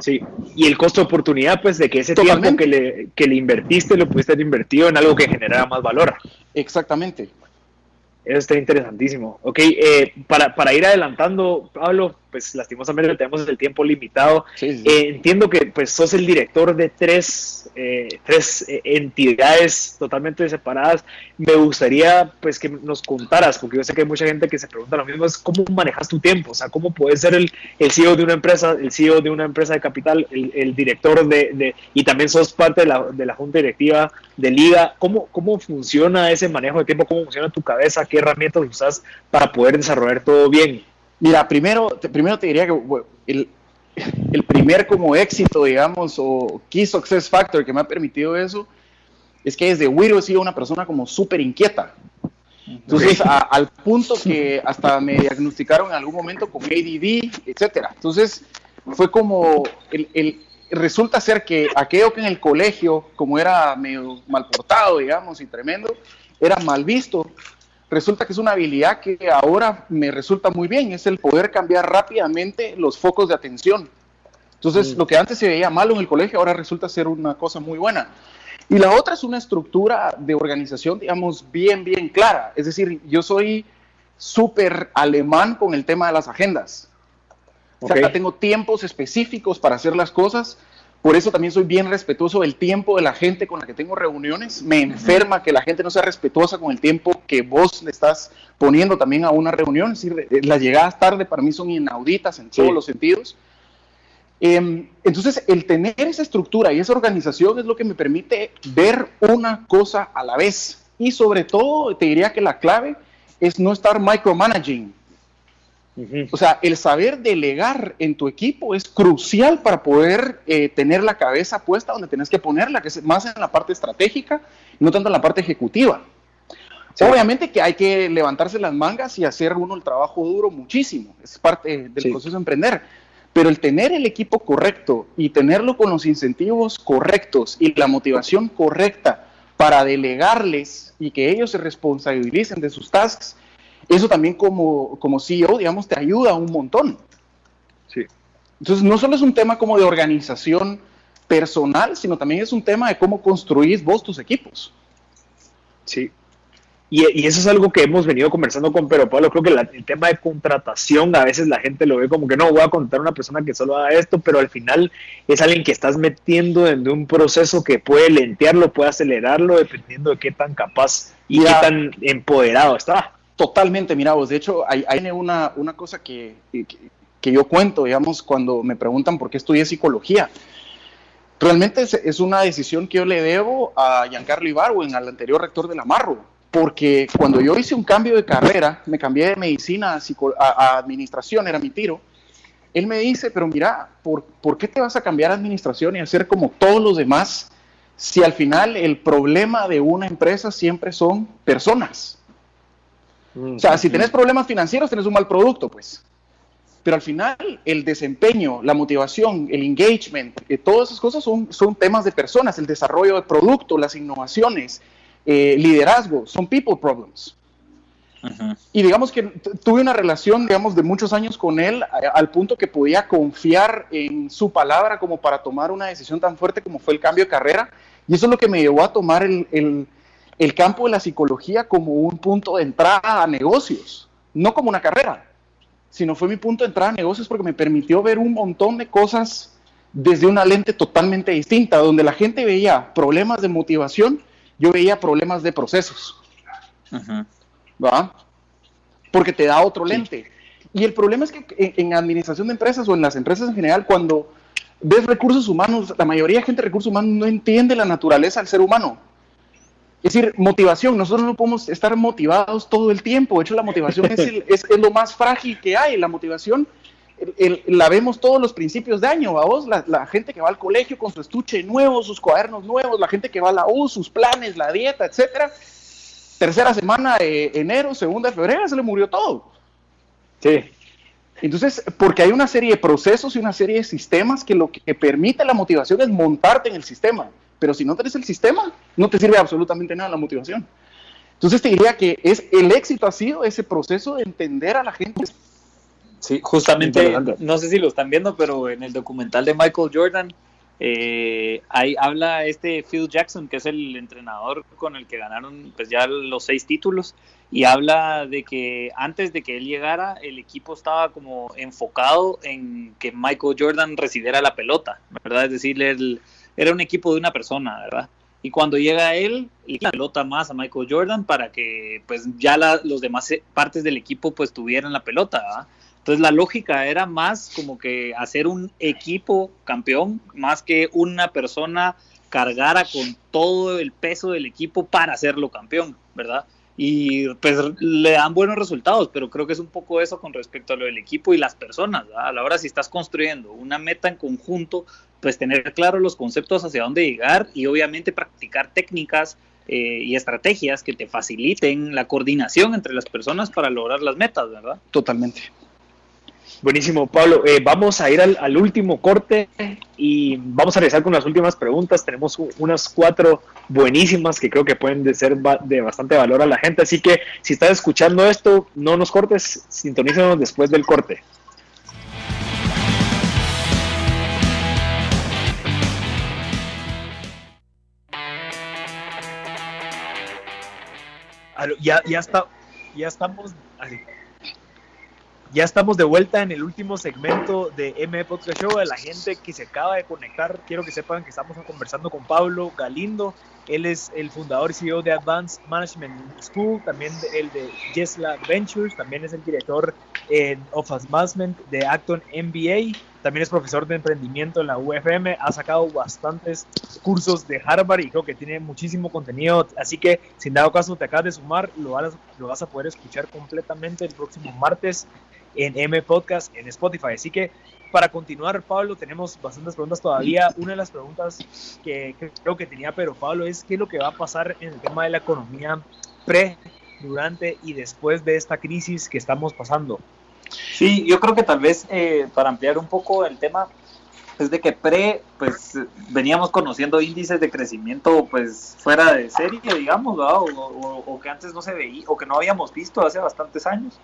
Sí, y el costo de oportunidad, pues, de que ese tiempo que le, que le invertiste lo pudiste haber invertido en algo que generara más valor. Exactamente. Eso está interesantísimo. Ok, eh, para, para, ir adelantando, Pablo, pues lastimosamente tenemos el tiempo limitado. Eh, entiendo que pues sos el director de tres, eh, tres entidades totalmente separadas. Me gustaría pues que nos contaras, porque yo sé que hay mucha gente que se pregunta lo mismo, es cómo manejas tu tiempo, o sea, cómo puedes ser el, el CEO de una empresa, el CEO de una empresa de capital, el, el director de, de, y también sos parte de la, de la junta directiva de Liga. ¿Cómo, ¿Cómo funciona ese manejo de tiempo? ¿Cómo funciona tu cabeza? qué herramientas usas para poder desarrollar todo bien? Mira, primero, te, primero te diría que el, el, primer como éxito, digamos, o key success factor que me ha permitido eso, es que desde Wiro he sido una persona como súper inquieta. Entonces, al punto que hasta me diagnosticaron en algún momento con ADD, etcétera. Entonces, fue como el, el, resulta ser que aquello que en el colegio, como era medio mal portado, digamos, y tremendo, era mal visto, resulta que es una habilidad que ahora me resulta muy bien, es el poder cambiar rápidamente los focos de atención. Entonces, mm. lo que antes se veía malo en el colegio ahora resulta ser una cosa muy buena. Y la otra es una estructura de organización, digamos, bien, bien clara. Es decir, yo soy súper alemán con el tema de las agendas. O sea, tengo tiempos específicos para hacer las cosas por eso también soy bien respetuoso del tiempo de la gente con la que tengo reuniones. Me enferma que la gente no sea respetuosa con el tiempo que vos le estás poniendo también a una reunión. Es decir, las llegadas tarde para mí son inauditas en todos los sentidos. Em, entonces, el tener esa estructura y esa organización es lo que me permite ver una cosa a la vez. Y sobre todo, te diría que la clave es no estar micromanaging. O sea, el saber delegar en tu equipo es crucial para poder eh, tener la cabeza puesta donde tienes que ponerla, que es más en la parte estratégica, no tanto en la parte ejecutiva. Obviamente que hay que levantarse las mangas y hacer uno el trabajo duro muchísimo, es parte del proceso de emprender. Pero el tener el equipo correcto y tenerlo con los incentivos correctos y la motivación correcta para delegarles y que ellos se responsabilicen de sus tasks, eso también como, como CEO, digamos, te ayuda un montón. Sí. Entonces, no solo es un tema como de organización personal, sino también es un tema de cómo construís vos tus equipos. Sí, y, eso es algo que hemos venido conversando con Pero Pablo. Creo que el tema de contratación, a veces la gente lo ve como que no, voy a contratar a una persona que solo haga esto, pero al final es alguien que estás metiendo en un proceso que puede lentearlo, puede acelerarlo, dependiendo de qué tan capaz y qué tan empoderado está. Totalmente, mira vos, de hecho, hay, una, una cosa que, que, yo cuento, digamos, cuando me preguntan por qué estudié psicología. Realmente es, una decisión que yo le debo a Giancarlo Ibarwen, al anterior rector de la Marro porque cuando yo hice un cambio de carrera, me cambié de medicina a, administración, era mi tiro, él me dice, pero mira, ¿por, ¿por, qué te vas a cambiar a administración y hacer como todos los demás si al final el problema de una empresa siempre son personas? O sea, si tenés problemas financieros, tenés un mal producto, pues. Pero al final, el desempeño, la motivación, el engagement, eh, todas esas cosas son, son temas de personas, el desarrollo de producto, las innovaciones, eh, liderazgo, son people problems. Y digamos que tuve una relación, digamos, de muchos años con él, al punto que podía confiar en su palabra como para tomar una decisión tan fuerte como fue el cambio de carrera. Y eso es lo que me llevó a tomar el, el campo de la psicología como un punto de entrada a negocios, no como una carrera, sino fue mi punto de entrada a negocios porque me permitió ver un montón de cosas desde una lente totalmente distinta, donde la gente veía problemas de motivación yo veía problemas de procesos. ¿Va? Porque te da otro lente. Y el problema es que en, administración de empresas o en las empresas en general, cuando ves recursos humanos, la mayoría de gente de recursos humanos no entiende la naturaleza del ser humano. Es decir, motivación, nosotros no podemos estar motivados todo el tiempo. De hecho, la motivación es, es, es, lo más frágil que hay. La motivación la vemos todos los principios de año, a vos, la, gente que va al colegio con su estuche nuevo, sus cuadernos nuevos, la gente que va a la U, sus planes, la dieta, etcétera. Tercera semana de enero, segunda de febrero, se le murió todo. Sí. Entonces, porque hay una serie de procesos y una serie de sistemas que lo que permite la motivación es montarte en el sistema. Pero si no tenés el sistema, no te sirve absolutamente nada la motivación. Entonces te diría que es, el éxito ha sido ese proceso de entender a la gente Sí, justamente, no sé si lo están viendo, pero en el documental de Michael Jordan, eh, ahí habla este Phil Jackson, que es el entrenador con el que ganaron pues ya los seis títulos, y habla de que antes de que él llegara, el equipo estaba como enfocado en que Michael Jordan recibiera la pelota, ¿verdad? Es decir, él, era un equipo de una persona, ¿verdad? Y cuando llega él, la pelota más a Michael Jordan para que pues ya los demás partes del equipo pues tuvieran la pelota, ¿verdad? Entonces la lógica era más como que hacer un equipo campeón, más que una persona cargara con todo el peso del equipo para hacerlo campeón, ¿verdad? Y pues le dan buenos resultados, pero creo que es un poco eso con respecto a lo del equipo y las personas, ¿verdad? A la hora si estás construyendo una meta en conjunto, pues tener claro los conceptos hacia dónde llegar y obviamente practicar técnicas eh, y estrategias que te faciliten la coordinación entre las personas para lograr las metas, ¿verdad? Totalmente. Buenísimo, Pablo. Eh, vamos a ir al, último corte y vamos a regresar con las últimas preguntas. Tenemos unas cuatro buenísimas que creo que pueden ser de bastante valor a la gente. Así que si estás escuchando esto, no nos cortes, sintonízanos después del corte. Ya, ya, está, ya estamos. Ya estamos de vuelta en el último segmento de M Podcast Show. A la gente que se acaba de conectar, quiero que sepan que estamos conversando con Pablo Galindo. Él es el fundador y CEO de Advanced Management School, también el de Jesla Ventures, también es el director of Advancement de Acton MBA, también es profesor de emprendimiento en la UFM, ha sacado bastantes cursos de Harvard y creo que tiene muchísimo contenido, así que sin dado caso te acabas de sumar, lo vas, lo vas a poder escuchar completamente el próximo martes en M Podcast en Spotify. Así que para continuar, Pablo, tenemos bastantes preguntas todavía. Una de las preguntas que, creo que tenía pero Pablo es qué es lo que va a pasar en el tema de la economía pre, durante y después de esta crisis que estamos pasando. Sí, yo creo que tal vez eh, para ampliar un poco el tema, es de que pre, pues veníamos conociendo índices de crecimiento pues fuera de serie, digamos, o, que antes no se veía, o que no habíamos visto hace bastantes años.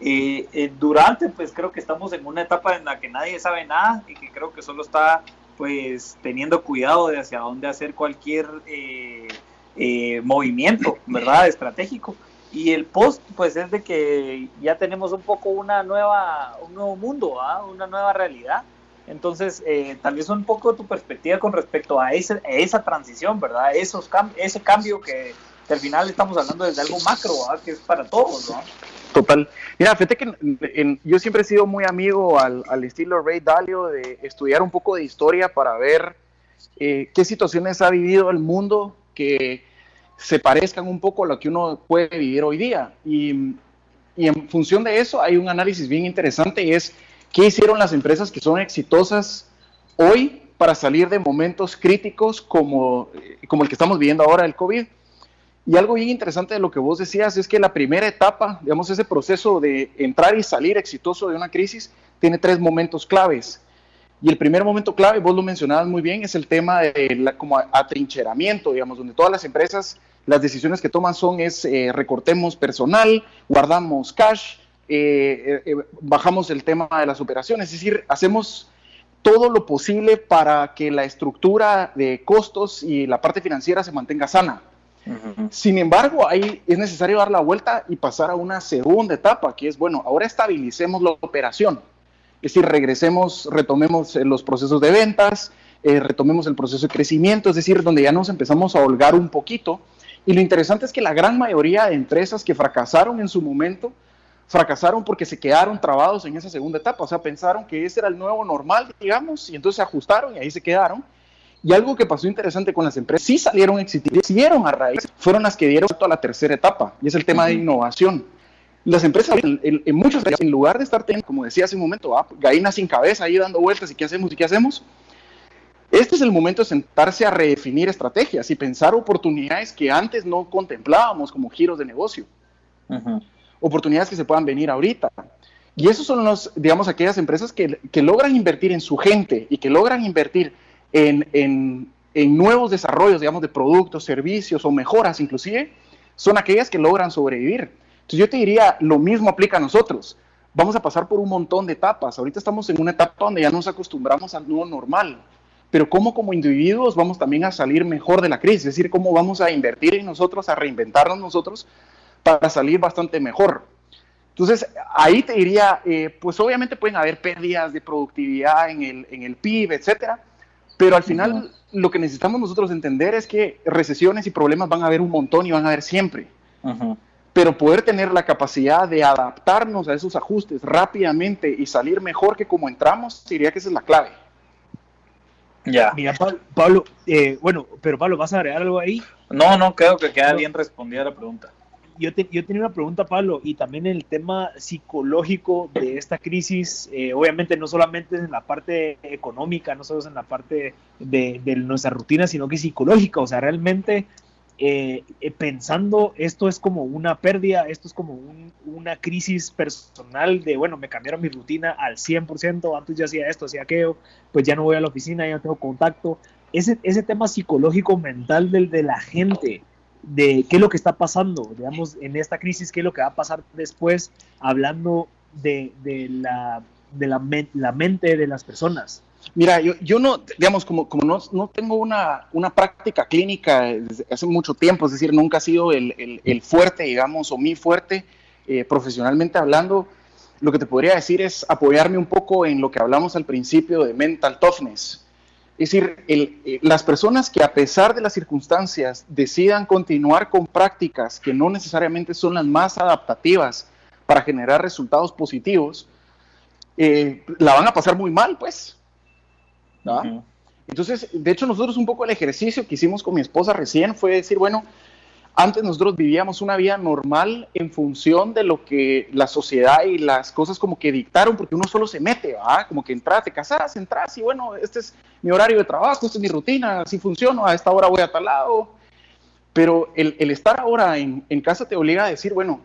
Eh, eh, durante, pues creo que estamos en una etapa en la que nadie sabe nada y que creo que solo está pues teniendo cuidado de hacia dónde hacer cualquier eh, movimiento, ¿verdad? Estratégico. Y el post, pues es de que ya tenemos un poco una nueva, un nuevo mundo, una nueva realidad entonces, eh, tal vez un poco tu perspectiva con respecto a, ese, esa transición, ¿verdad? Esos ese cambio que, al final estamos hablando desde algo macro, ¿verdad? Que es para todos, ¿no? Total. Mira, fíjate que yo siempre he sido muy amigo al, estilo Ray Dalio de estudiar un poco de historia para ver eh, qué situaciones ha vivido el mundo que se parezcan un poco a lo que uno puede vivir hoy día. Y, y en función de eso hay un análisis bien interesante y es ¿Qué hicieron las empresas que son exitosas hoy para salir de momentos críticos como, como el que estamos viviendo ahora, el COVID? Y algo bien interesante de lo que vos decías es que la primera etapa, digamos, ese proceso de entrar y salir exitoso de una crisis, tiene tres momentos claves. Y el primer momento clave, vos lo mencionabas muy bien, es el tema de la, como atrincheramiento, digamos, donde todas las empresas, las decisiones que toman son es eh, recortemos personal, guardamos cash, eh, eh, bajamos el tema de las operaciones, es decir, hacemos todo lo posible para que la estructura de costos y la parte financiera se mantenga sana. Sin embargo, ahí es necesario dar la vuelta y pasar a una segunda etapa, que es, bueno, ahora estabilicemos la operación. Es decir, regresemos, retomemos eh, los procesos de ventas, retomemos el proceso de crecimiento, es decir, donde ya nos empezamos a holgar un poquito. Y lo interesante es que la gran mayoría de empresas que fracasaron en su momento fracasaron porque se quedaron trabados en esa segunda etapa, o sea, pensaron que ese era el nuevo normal, digamos, y entonces se ajustaron y ahí se quedaron. Y algo que pasó interesante con las empresas, sí salieron exitosas, siguieron a raíz, fueron las que dieron a la tercera etapa, y es el tema de innovación. Las empresas, en, en, muchos en lugar de estar teniendo, como decía hace un momento, ah, sin cabeza ahí dando vueltas y qué hacemos y qué hacemos, este es el momento de sentarse a redefinir estrategias y pensar oportunidades que antes no contemplábamos como giros de negocio. Oportunidades que se puedan venir ahorita. Y esos son los, digamos, aquellas empresas que, que logran invertir en su gente y que logran invertir en, en, en, nuevos desarrollos, digamos, de productos, servicios o mejoras inclusive, son aquellas que logran sobrevivir. Entonces yo te diría, lo mismo aplica a nosotros. Vamos a pasar por un montón de etapas. Ahorita estamos en una etapa donde ya nos acostumbramos al nuevo normal. Pero cómo como individuos vamos también a salir mejor de la crisis, es decir, cómo vamos a invertir en nosotros, a reinventarnos nosotros para salir bastante mejor. Entonces, ahí te diría, eh, pues obviamente pueden haber pérdidas de productividad en el, en el PIB, etcétera, pero al final lo que necesitamos nosotros entender es que recesiones y problemas van a haber un montón y van a haber siempre. Pero poder tener la capacidad de adaptarnos a esos ajustes rápidamente y salir mejor que como entramos, diría que esa es la clave. Ya. Mira, Pablo, eh, bueno, pero Pablo, ¿vas a agregar algo ahí? No, no, creo que queda bien respondida la pregunta yo, yo tenía una pregunta, Pablo, y también el tema psicológico de esta crisis, eh, obviamente no solamente en la parte económica, no solo en la parte de, nuestra rutina, sino que psicológica, o sea, realmente eh, eh, pensando esto es como una pérdida, esto es como una crisis personal de, bueno, me cambiaron mi rutina al 100%, antes yo hacía esto, hacía aquello, pues ya no voy a la oficina, ya no tengo contacto. Ese, ese tema psicológico mental del, de la gente, de qué es lo que está pasando, digamos, en esta crisis, qué es lo que va a pasar después, hablando de, la, de la, la, mente de las personas. Mira, yo, yo no, digamos, como, como no, no tengo una, una, práctica clínica desde hace mucho tiempo, es decir, nunca ha sido el, el, fuerte, digamos, o mi fuerte, eh, profesionalmente hablando, lo que te podría decir es apoyarme un poco en lo que hablamos al principio de mental toughness. Es decir, eh, las personas que a pesar de las circunstancias decidan continuar con prácticas que no necesariamente son las más adaptativas para generar resultados positivos, eh, la van a pasar muy mal, pues. Entonces, de hecho, nosotros un poco el ejercicio que hicimos con mi esposa recién fue decir, bueno, antes nosotros vivíamos una vida normal en función de lo que la sociedad y las cosas como que dictaron, porque uno solo se mete, ¿va? Como que entras, te casas, entras y bueno, este es mi horario de trabajo, esta es mi rutina, así funciona, a esta hora voy a tal lado. Pero el, el estar ahora en, en, casa te obliga a decir, bueno,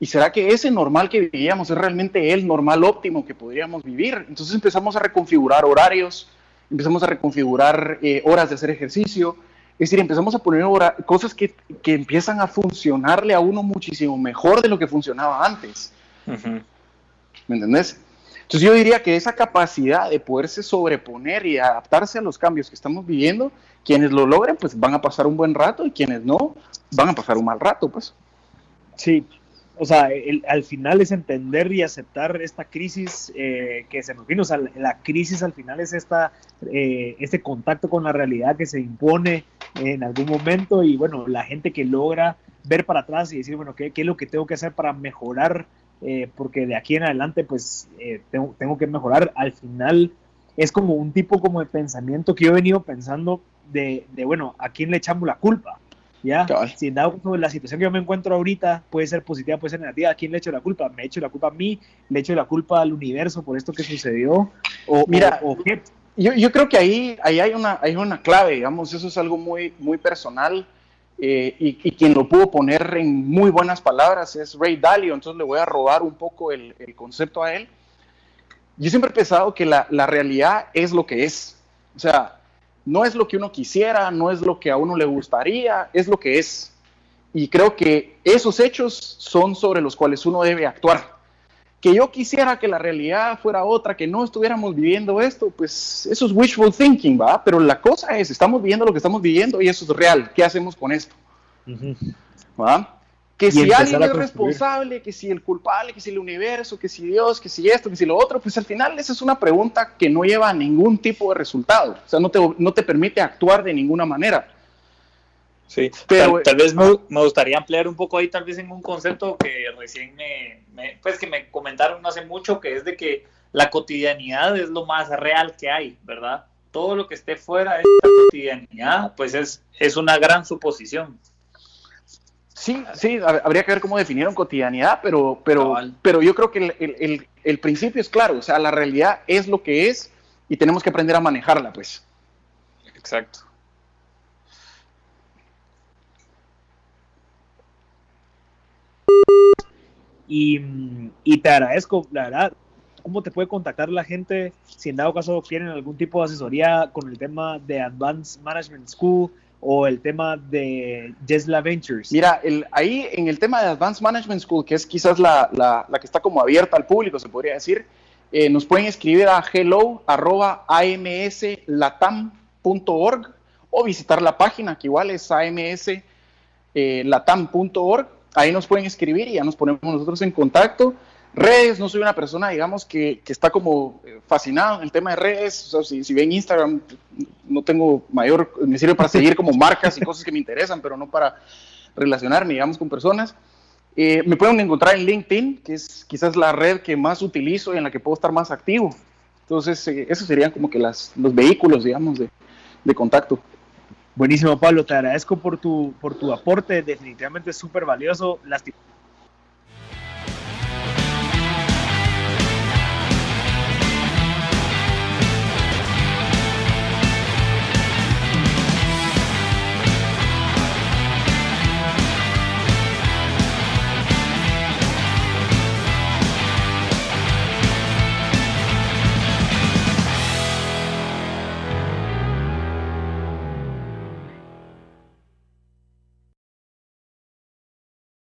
¿y será que ese normal que vivíamos es realmente el normal óptimo que podríamos vivir? Entonces empezamos a reconfigurar horarios, empezamos a reconfigurar eh, horas de hacer ejercicio, es decir, empezamos a poner cosas que, que, empiezan a funcionarle a uno muchísimo mejor de lo que funcionaba antes. ¿Me entendés? Entonces yo diría que esa capacidad de poderse sobreponer y adaptarse a los cambios que estamos viviendo, quienes lo logren, pues van a pasar un buen rato y quienes no, van a pasar un mal rato, pues. Sí, o sea, al final es entender y aceptar esta crisis eh, que se nos vino. O sea, la crisis al final es esta, eh, este contacto con la realidad que se impone en algún momento y bueno, la gente que logra ver para atrás y decir, bueno, ¿qué, qué es lo que tengo que hacer para mejorar? Eh, porque de aquí en adelante pues tengo, tengo que mejorar. Al final es como un tipo como de pensamiento que yo he venido pensando de, de bueno, ¿a quién le echamos la culpa? ¿Ya? Sin dado la situación que yo me encuentro ahorita, puede ser positiva, puede ser negativa, ¿a quién le echo la culpa? ¿Me echo la culpa a mí? ¿Le echo la culpa al universo por esto que sucedió? ¿O, Mira, Yo, yo, creo que ahí, ahí hay, una, hay una clave, digamos, eso es algo muy, muy personal. Eh, y, quien lo pudo poner en muy buenas palabras es Ray Dalio, entonces le voy a robar un poco el, el concepto a él. Yo siempre he pensado que la, la realidad es lo que es. O sea, no es lo que uno quisiera, no es lo que a uno le gustaría, es lo que es. Y creo que esos hechos son sobre los cuales uno debe actuar. Que yo quisiera que la realidad fuera otra, que no estuviéramos viviendo esto, pues eso es wishful thinking, ¿va? Pero la cosa es, estamos viviendo lo que estamos viviendo y eso es real. ¿Qué hacemos con esto? ¿Va? Que si alguien es responsable, que si el culpable, que si el universo, que si Dios, que si esto, que si lo otro, pues al final esa es una pregunta que no lleva a ningún tipo de resultado. O sea, no te, no te permite actuar de ninguna manera. Sí, pero tal, vez me, gustaría ampliar un poco ahí, tal vez en un concepto que recién me, pues que me comentaron hace mucho, que es de que la cotidianidad es lo más real que hay, ¿verdad? Todo lo que esté fuera de esta cotidianidad, pues es, es una gran suposición. Sí, sí, habría que ver cómo definieron cotidianidad, pero, pero, pero yo creo que el, principio es claro, o sea, la realidad es lo que es y tenemos que aprender a manejarla, pues. Exacto. Y, y, te agradezco, la verdad, ¿cómo te puede contactar la gente si en dado caso quieren algún tipo de asesoría con el tema de Advanced Management School? O el tema de Jesla Ventures? Mira, el, ahí en el tema de Advanced Management School, que es quizás la, la, que está como abierta al público, se podría decir, eh, nos pueden escribir a hello.amslatam.org o visitar la página, que igual es amslatam.org. Ahí nos pueden escribir y ya nos ponemos nosotros en contacto redes, no soy una persona, digamos, que, que está como eh, fascinado en el tema de redes. O sea, si, si, ven Instagram, no tengo mayor, me sirve para seguir como marcas y cosas que me interesan, pero no para relacionarme, digamos, con personas. Eh, me pueden encontrar en LinkedIn, que es quizás la red que más utilizo y en la que puedo estar más activo. Entonces, eh, esos serían como que las, los vehículos, digamos, de, de contacto. Buenísimo, Pablo. Te agradezco por tu, por tu aporte. Definitivamente súper valioso.